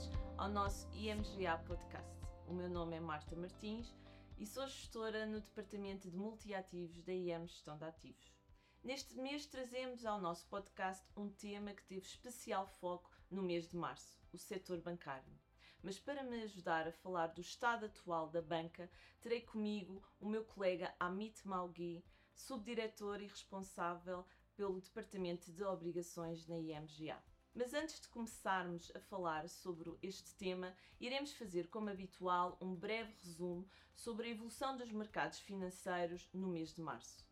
bem-vindos ao nosso IMGA Podcast. O meu nome é Marta Martins e sou gestora no Departamento de Multiativos da IM Gestão de Ativos. Neste mês trazemos ao nosso podcast um tema que teve especial foco no mês de março, o setor bancário. Mas para me ajudar a falar do estado atual da banca, terei comigo o meu colega Amit Maugui, subdiretor e responsável pelo Departamento de Obrigações na IMGA. Mas antes de começarmos a falar sobre este tema, iremos fazer, como habitual, um breve resumo sobre a evolução dos mercados financeiros no mês de março.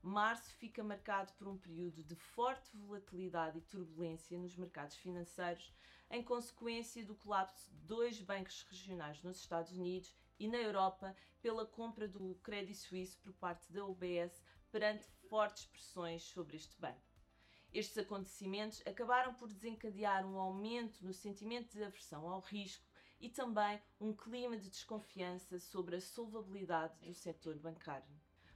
Março fica marcado por um período de forte volatilidade e turbulência nos mercados financeiros, em consequência do colapso de dois bancos regionais nos Estados Unidos e na Europa pela compra do Credit Suisse por parte da UBS perante fortes pressões sobre este banco. Estes acontecimentos acabaram por desencadear um aumento no sentimento de aversão ao risco e também um clima de desconfiança sobre a solvabilidade do setor bancário.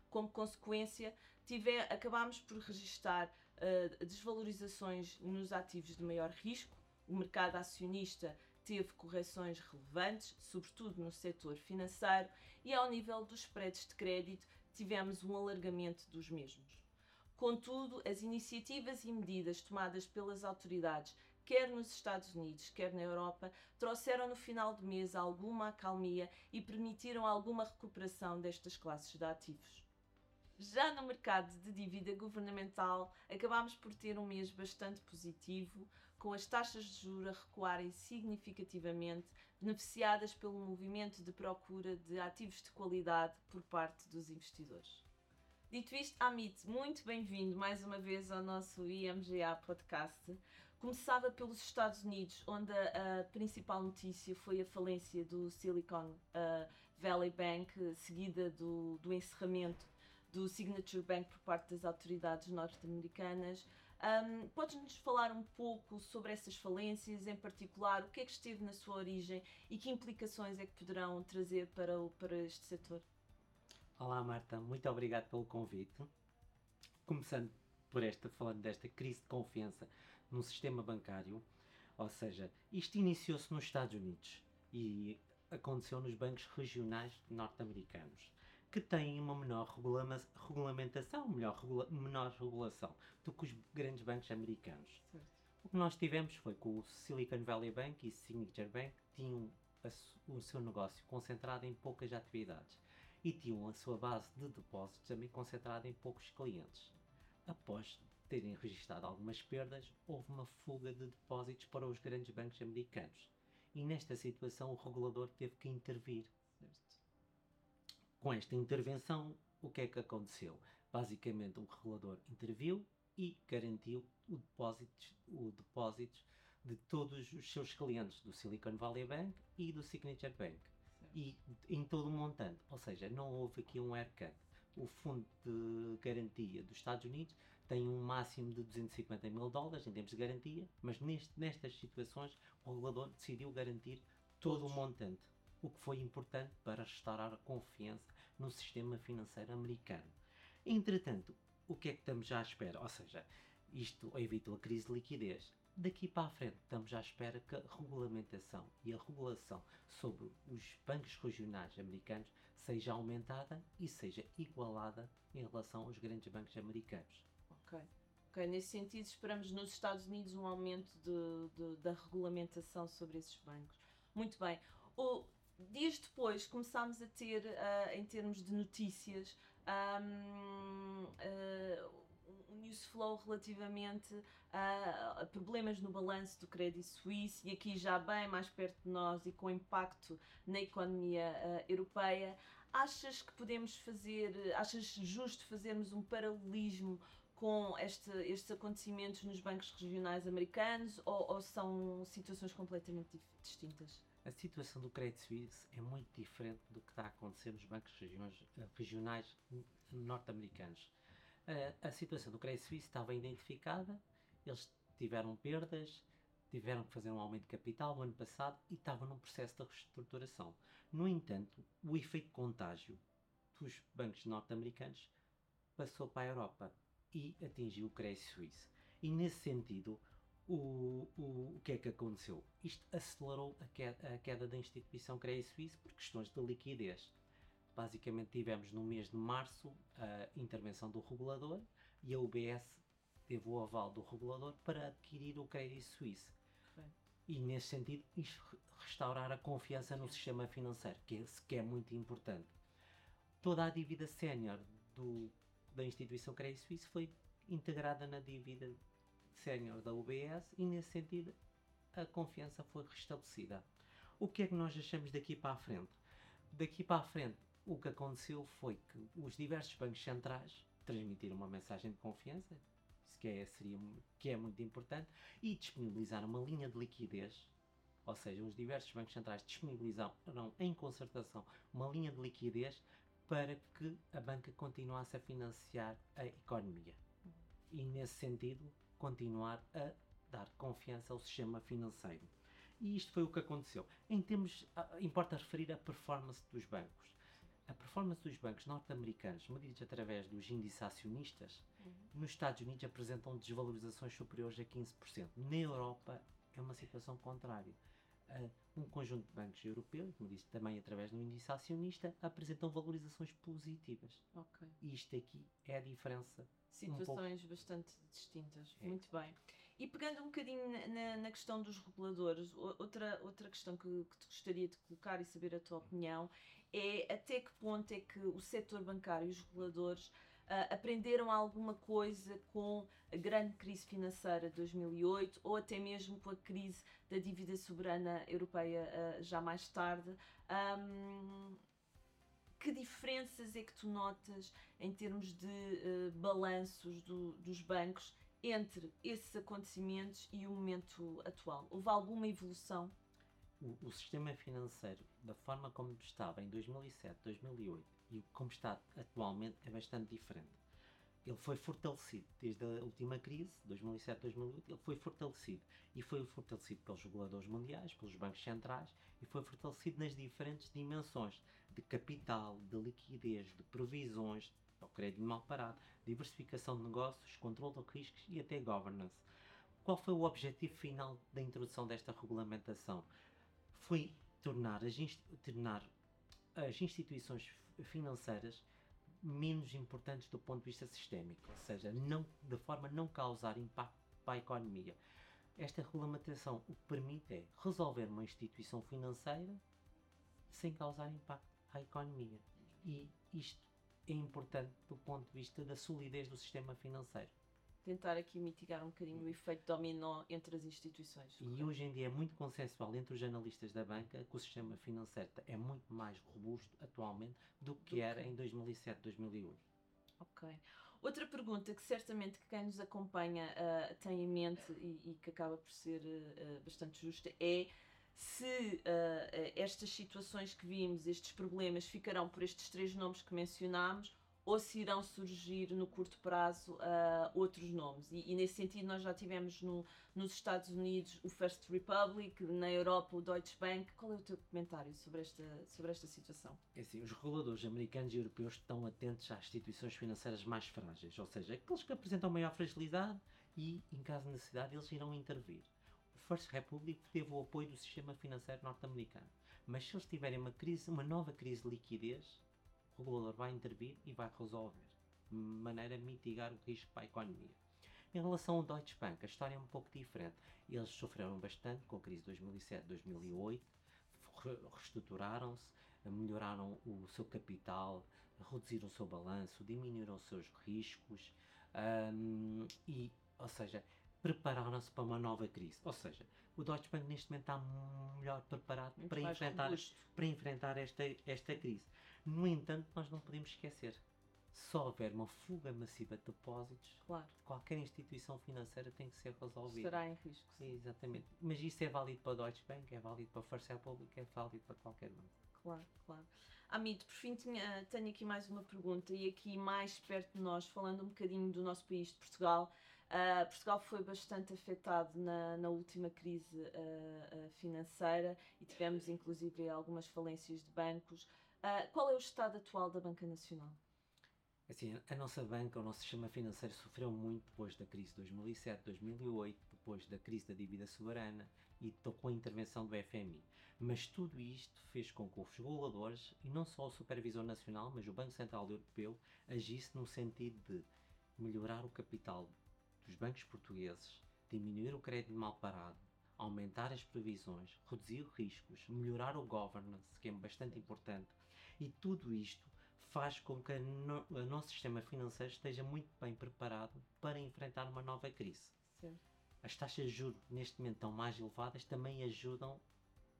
Como consequência, tiver, acabámos por registrar uh, desvalorizações nos ativos de maior risco. O mercado acionista teve correções relevantes, sobretudo no setor financeiro, e ao nível dos spreads de crédito tivemos um alargamento dos mesmos. Contudo, as iniciativas e medidas tomadas pelas autoridades, quer nos Estados Unidos, quer na Europa, trouxeram no final do mês alguma acalmia e permitiram alguma recuperação destas classes de ativos. Já no mercado de dívida governamental, acabámos por ter um mês bastante positivo, com as taxas de juros a recuarem significativamente, beneficiadas pelo movimento de procura de ativos de qualidade por parte dos investidores. Dito isto, Amit, muito bem-vindo mais uma vez ao nosso IMGA podcast. Começava pelos Estados Unidos, onde a, a principal notícia foi a falência do Silicon uh, Valley Bank, seguida do, do encerramento do Signature Bank por parte das autoridades norte-americanas. Um, Podes-nos falar um pouco sobre essas falências, em particular, o que é que esteve na sua origem e que implicações é que poderão trazer para, o, para este setor? Olá Marta, muito obrigado pelo convite. Começando por esta, falando desta crise de confiança no sistema bancário, ou seja, isto iniciou-se nos Estados Unidos e aconteceu nos bancos regionais norte-americanos, que têm uma menor regula regulamentação, melhor regula menor regulação do que os grandes bancos americanos. Certo. O que nós tivemos foi que o Silicon Valley Bank e o Signature Bank tinham o seu negócio concentrado em poucas atividades e tinham a sua base de depósitos também concentrada em poucos clientes. Após terem registrado algumas perdas, houve uma fuga de depósitos para os grandes bancos americanos. E nesta situação o regulador teve que intervir. Com esta intervenção, o que é que aconteceu? Basicamente, o regulador interviu e garantiu o depósito, o depósito de todos os seus clientes do Silicon Valley Bank e do Signature Bank e em todo o montante. Ou seja, não houve aqui um haircut. O Fundo de Garantia dos Estados Unidos tem um máximo de 250 mil dólares em termos de garantia, mas neste, nestas situações o regulador decidiu garantir todo Todos. o montante, o que foi importante para restaurar a confiança no sistema financeiro americano. Entretanto, o que é que estamos já à espera? Ou seja, isto evitou a crise de liquidez daqui para a frente estamos à espera que a regulamentação e a regulação sobre os bancos regionais americanos seja aumentada e seja igualada em relação aos grandes bancos americanos. Ok. Ok, nesse sentido esperamos nos Estados Unidos um aumento de, de, da regulamentação sobre esses bancos. Muito bem. O, dias depois começámos a ter, uh, em termos de notícias, um, news flow relativamente a, problemas no balanço do Credit Suisse e aqui já bem mais perto de nós e com impacto na economia uh, europeia. Achas que podemos fazer, achas justo fazermos um paralelismo com este, estes acontecimentos nos bancos regionais americanos ou, ou são situações completamente distintas? A situação do Credit Suisse é muito diferente do que está a acontecer nos bancos regionais norte-americanos a, situação do Credit Suisse estava identificada, eles tiveram perdas, tiveram que fazer um aumento de capital no ano passado e estavam num processo de reestruturação. No entanto, o efeito contágio dos bancos norte-americanos passou para a Europa e atingiu o Credit Suisse. E nesse sentido, o, o, o que é que aconteceu? Isto acelerou a queda, a queda da instituição Credit Suisse por questões de liquidez. Basicamente tivemos no mês de março a intervenção do regulador e a UBS teve o aval do regulador para adquirir o Credit Suisse. E nesse sentido, restaurar a confiança no sistema financeiro, que é, que é muito importante. Toda a dívida sénior da instituição Credit Suisse foi integrada na dívida sénior da UBS e nesse sentido a confiança foi restabelecida. O que é que nós achamos daqui para a frente? Daqui para a frente, o que aconteceu foi que os diversos bancos centrais transmitiram uma mensagem de confiança, que é, seria, que é muito importante, e disponibilizaram uma linha de liquidez, ou seja, os diversos bancos centrais disponibilizaram em concertação uma linha de liquidez para que a banca continuasse a financiar a economia. E nesse sentido, continuar a dar confiança ao sistema financeiro. E isto foi o que aconteceu. Em termos, importa referir a performance dos bancos. A performance dos bancos norte-americanos, medidos através dos índices acionistas, uhum. nos Estados Unidos apresentam desvalorizações superiores a 15%. Na Europa é uma situação contrária. Uh, um conjunto de bancos europeus, medidos também através do índice acionista, apresentam valorizações positivas. E isto aqui é a diferença. Situações um bastante distintas. É. Muito bem. E pegando um bocadinho na, na, questão dos reguladores, outra, outra questão que, que te gostaria de colocar e saber a tua opinião é até que ponto é que o setor bancário e os reguladores uh, aprenderam alguma coisa com a grande crise financeira de 2008 ou até mesmo com a crise da dívida soberana europeia uh, já mais tarde. Um, que diferenças é que tu notas em termos de uh, balanços do, dos bancos entre esses acontecimentos e o momento atual? Houve alguma evolução? o, o, sistema financeiro, da forma como estava em 2007, 2008 e como está atualmente, é bastante diferente. Ele foi fortalecido desde a última crise, 2007, 2008, ele foi fortalecido e foi fortalecido pelos reguladores mundiais, pelos bancos centrais e foi fortalecido nas diferentes dimensões de capital, de liquidez, de provisões, ao crédito mal parado, diversificação de negócios, controle de riscos e até governance. Qual foi o objetivo final da introdução desta regulamentação? foi tornar as, tornar as instituições financeiras menos importantes do ponto de vista sistémico, ou seja, não, de forma a não causar impacto para a economia. Esta regulamentação o que permite é resolver uma instituição financeira sem causar impacto à economia. E isto é importante do ponto de vista da solidez do sistema financeiro tentar aqui mitigar um bocadinho o efeito dominó entre as instituições. E hoje em dia é muito consensual entre os analistas da banca que o sistema financeiro é muito mais robusto atualmente do que do era que... em 2007, 2008. Ok. Outra pergunta que certamente que quem nos acompanha uh, tem em mente e, e, que acaba por ser uh, bastante justa é se uh, estas situações que vimos, estes problemas, ficarão por estes três nomes que mencionámos ou se irão surgir no curto prazo uh, outros nomes. E, e, nesse sentido, nós já tivemos no, nos Estados Unidos o First Republic, na Europa o Deutsche Bank. Qual é o teu comentário sobre esta, sobre esta situação? É assim, os reguladores americanos e europeus estão atentos às instituições financeiras mais frágeis, ou seja, aqueles que apresentam maior fragilidade e, em caso de necessidade, eles irão intervir. First Republic teve o apoio do sistema financeiro norte-americano, mas se eles tiverem uma crise, uma nova crise de liquidez, o regulador vai intervir e vai resolver, de maneira a mitigar o risco para a economia. Em relação ao Deutsche Bank, a história é um pouco diferente. Eles sofreram bastante com a crise de 2007-2008, reestruturaram-se, melhoraram o seu capital, reduziram o seu balanço, diminuíram os seus riscos um, e, ou seja, prepararam-se para uma nova crise. Ou seja, o Deutsche Bank neste momento está melhor preparado para enfrentar, para enfrentar esta, esta crise. No entanto, nós não podemos esquecer. Se houver uma fuga massiva de depósitos, claro. qualquer instituição financeira tem que ser resolvida. Estará em risco. Sim. Exatamente. Mas isso é válido para a Deutsche Bank, é válido para a First Republic, é válido para qualquer banco. Claro, claro. Amito, por fim tinha, tenho aqui mais uma pergunta e aqui mais perto de nós, falando um bocadinho do nosso país, de Portugal. Uh, Portugal foi bastante afetado na, na última crise uh, financeira e tivemos inclusive algumas falências de bancos. Uh, qual é o estado atual da Banca Nacional? Assim, a nossa banca, o nosso sistema financeiro sofreu muito depois da crise de 2007, 2008, depois da crise da dívida soberana e com a intervenção do FMI. Mas tudo isto fez com que os reguladores, e não só o Supervisor Nacional, mas o Banco Central Europeu, agisse no sentido de melhorar o capital dos bancos portugueses, diminuir o crédito mal parado, aumentar as previsões, reduzir riscos, melhorar o governance, que é bastante importante, e tudo isto faz com que no, o nosso sistema financeiro esteja muito bem preparado para enfrentar uma nova crise. Certo. As taxas de juros neste momento estão mais elevadas também ajudam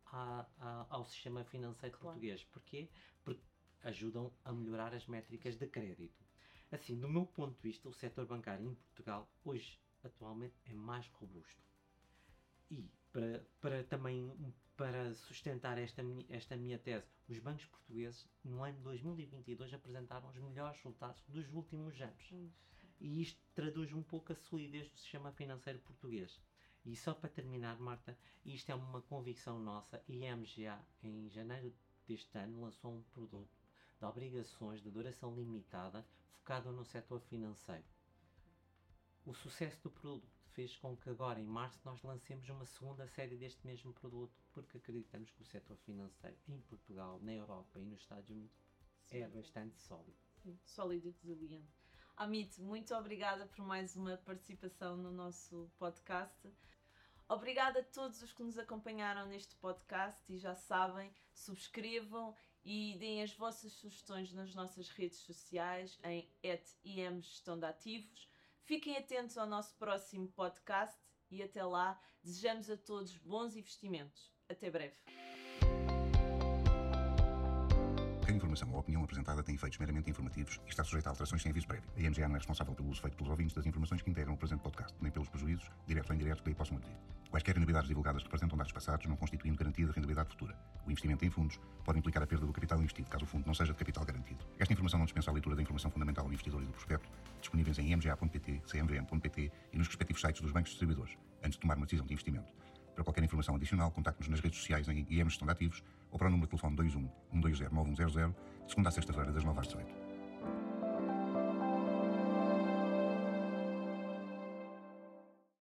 a, a, ao sistema financeiro Claro. português. Porquê? Porque ajudam a melhorar as métricas de crédito. Assim, do meu ponto de vista, o setor bancário em Portugal hoje, atualmente, é mais robusto. E para, para também para sustentar esta, esta minha tese, os bancos portugueses no ano de 2022 apresentaram os melhores resultados dos últimos anos. E isto traduz um pouco a solidez do sistema financeiro português. E só para terminar, Marta, isto é uma convicção nossa. E a MGA, em janeiro deste ano, lançou um produto de obrigações de duração limitada focado no setor financeiro. O sucesso do produto fez com que agora, em março, nós lancemos uma segunda série deste mesmo produto, porque acreditamos que o setor financeiro em Portugal, na Europa e nos Estados Unidos é Sim. bastante sólido. Sim, sólido e resiliente. Amit, muito obrigada por mais uma participação no nosso podcast. Obrigada a todos os que nos acompanharam neste podcast e já sabem, subscrevam e deem as vossas sugestões nas nossas redes sociais em ativos. Fiquem atentos ao nosso próximo podcast e até lá desejamos a todos bons investimentos. Até breve. Informação ou opinião apresentada tem efeitos meramente informativos e está sujeita a alterações sem aviso prévio. A IMGA não é responsável pelo uso feito pelos ouvintes das informações que integram o presente podcast, nem pelos prejuízos, diretos ou indiretos, que daí possam advir. Quaisquer rendibilidades divulgadas representam dados passados, não constituindo garantia de rendibilidade futura. O investimento em fundos pode implicar a perda do capital investido, caso o fundo não seja de capital garantido. Esta informação não dispensa a leitura da informação fundamental do investidor e do prospecto, disponíveis em imga.pt, cmvm.pt e nos respectivos sites dos bancos distribuidores, antes de tomar uma decisão de investimento. Para qualquer informação adicional, contacte-nos nas redes sociais em IM Gestão Ativos ou para o número de telefone 21 120 9100, de segunda a sexta-feira, das 9 às 18.